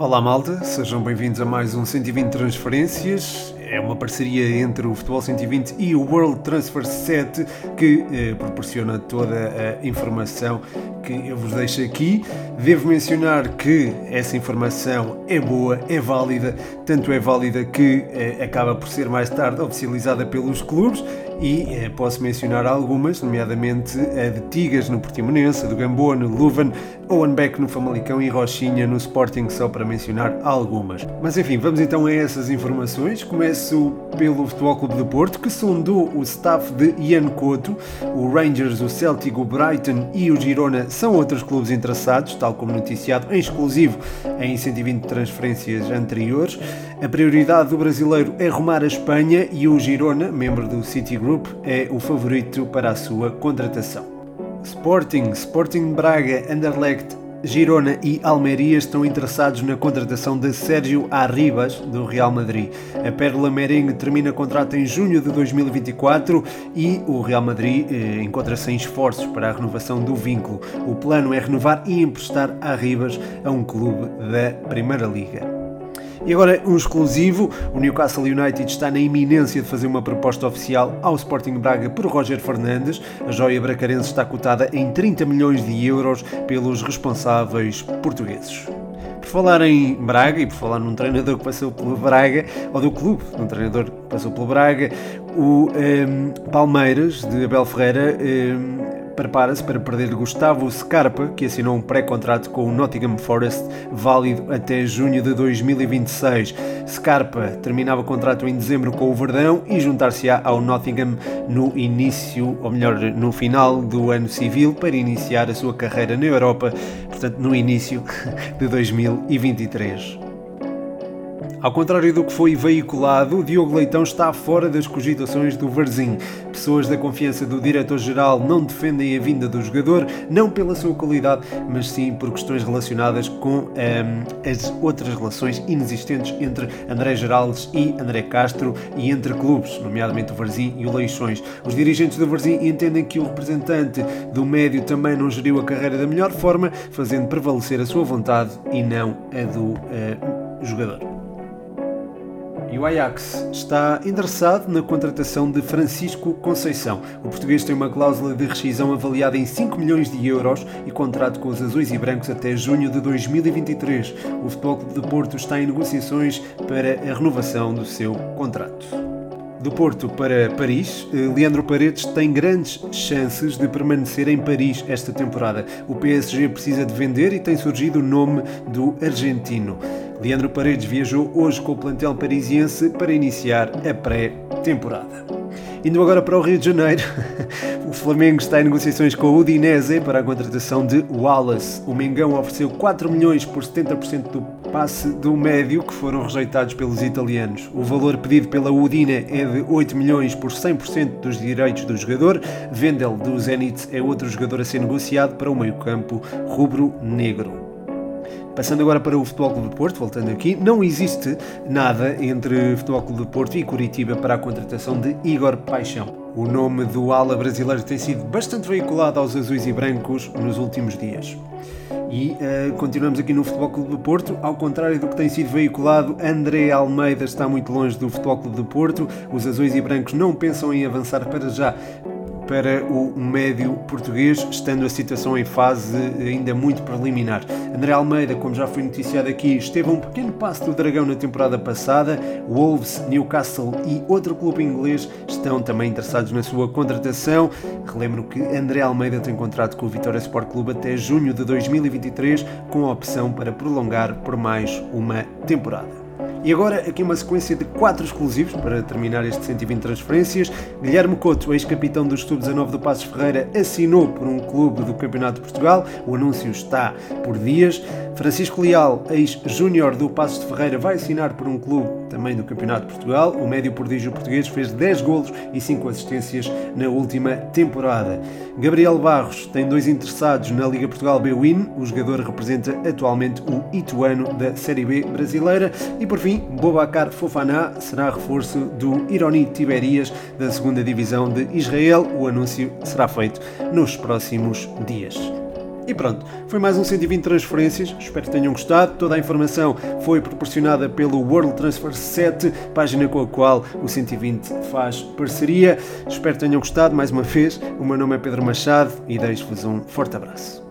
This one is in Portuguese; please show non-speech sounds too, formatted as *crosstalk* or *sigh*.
Olá malta, sejam bem-vindos a mais um 120 Transferências. É uma parceria entre o Futebol 120 e o World Transfer Set que eh, proporciona toda a informação que eu vos deixo aqui. Devo mencionar que essa informação é boa, é válida, tanto é válida que eh, acaba por ser mais tarde oficializada pelos clubes e eh, posso mencionar algumas, nomeadamente a de Tigas no Portimonense, a do Gamboa no Luvan, Owen no Famalicão e Rochinha no Sporting, só para mencionar algumas. Mas enfim, vamos então a essas informações. Começo pelo Futebol Clube de Porto, que sondou o staff de Ian Couto, o Rangers, o Celtic, o Brighton e o Girona são outros clubes interessados, tal como noticiado em exclusivo em 120 transferências anteriores. A prioridade do brasileiro é rumar a Espanha e o Girona, membro do City Group, é o favorito para a sua contratação. Sporting, Sporting Braga, Anderlecht, Girona e Almeria estão interessados na contratação de Sérgio Arribas, do Real Madrid. A Pérola Merengue termina contrato em junho de 2024 e o Real Madrid eh, encontra-se em esforços para a renovação do vínculo. O plano é renovar e emprestar Arribas a um clube da Primeira Liga. E agora um exclusivo, o Newcastle United está na iminência de fazer uma proposta oficial ao Sporting Braga por Roger Fernandes. A joia bracarense está cotada em 30 milhões de euros pelos responsáveis portugueses. Por falar em Braga e por falar num treinador que passou pelo Braga, ou do clube, um treinador que passou pelo Braga, o um, ehm, Palmeiras de Abel Ferreira um, ehm, prepara-se para perder Gustavo Scarpa, que assinou um pré-contrato com o Nottingham Forest, válido até junho de 2026. Scarpa terminava o contrato em dezembro com o Verdão e juntar-se-á ao Nottingham no início, ou melhor, no final do ano civil, para iniciar a sua carreira na Europa, portanto, no início *laughs* de 2023. Ao contrário do que foi veiculado, Diogo Leitão está fora das cogitações do Varzim. Pessoas da confiança do diretor-geral não defendem a vinda do jogador, não pela sua qualidade, mas sim por questões relacionadas com um, as outras relações inexistentes entre André Geraldes e André Castro e entre clubes, nomeadamente o Varzim e o Leixões. Os dirigentes do Varzim entendem que o representante do médio também não geriu a carreira da melhor forma, fazendo prevalecer a sua vontade e não a do uh, jogador. E o Ajax está interessado na contratação de Francisco Conceição. O português tem uma cláusula de rescisão avaliada em 5 milhões de euros e contrato com os azuis e brancos até junho de 2023. O Futebol Clube de Porto está em negociações para a renovação do seu contrato. Do Porto para Paris, eh, Leandro Paredes tem grandes chances de permanecer em Paris esta temporada. O PSG precisa de vender e tem surgido o nome do argentino. Leandro Paredes viajou hoje com o plantel parisiense para iniciar a pré-temporada. Indo agora para o Rio de Janeiro, *laughs* Flamengo está em negociações com o Udinese para a contratação de Wallace. O Mengão ofereceu 4 milhões por 70% do passe do médio que foram rejeitados pelos italianos. O valor pedido pela Udine é de 8 milhões por 100% dos direitos do jogador. Vendel do Zenit é outro jogador a ser negociado para o meio-campo rubro-negro. Passando agora para o Futebol Clube de Porto, voltando aqui, não existe nada entre Futebol Clube de Porto e Curitiba para a contratação de Igor Paixão. O nome do ala brasileiro tem sido bastante veiculado aos azuis e brancos nos últimos dias. E uh, continuamos aqui no Futebol Clube do Porto. Ao contrário do que tem sido veiculado, André Almeida está muito longe do Futebol Clube do Porto. Os azuis e brancos não pensam em avançar para já para o médio português, estando a situação em fase ainda muito preliminar. André Almeida, como já foi noticiado aqui, esteve a um pequeno passo do Dragão na temporada passada. Wolves, Newcastle e outro clube inglês estão também interessados na sua contratação. Relembro que André Almeida tem contrato com o Vitória Sport Clube até junho de 2023, com a opção para prolongar por mais uma temporada. E agora aqui uma sequência de quatro exclusivos para terminar este 120 transferências. Guilherme Couto, ex-capitão do Sub-19 do Passos Ferreira, assinou por um clube do Campeonato de Portugal. O anúncio está por dias. Francisco Leal, ex-júnior do Passos de Ferreira, vai assinar por um clube também do Campeonato de Portugal. O médio prodígio português fez 10 golos e 5 assistências na última temporada. Gabriel Barros tem dois interessados na Liga Portugal B-Win. O jogador representa atualmente o Ituano da Série B brasileira. E por fim, Bobacar Fofaná será reforço do Ironi Tiberias da segunda divisão de Israel. O anúncio será feito nos próximos dias. E pronto, foi mais um 120 transferências, espero que tenham gostado. Toda a informação foi proporcionada pelo World Transfer 7, página com a qual o 120 faz parceria. Espero que tenham gostado mais uma vez. O meu nome é Pedro Machado e deixo-vos um forte abraço.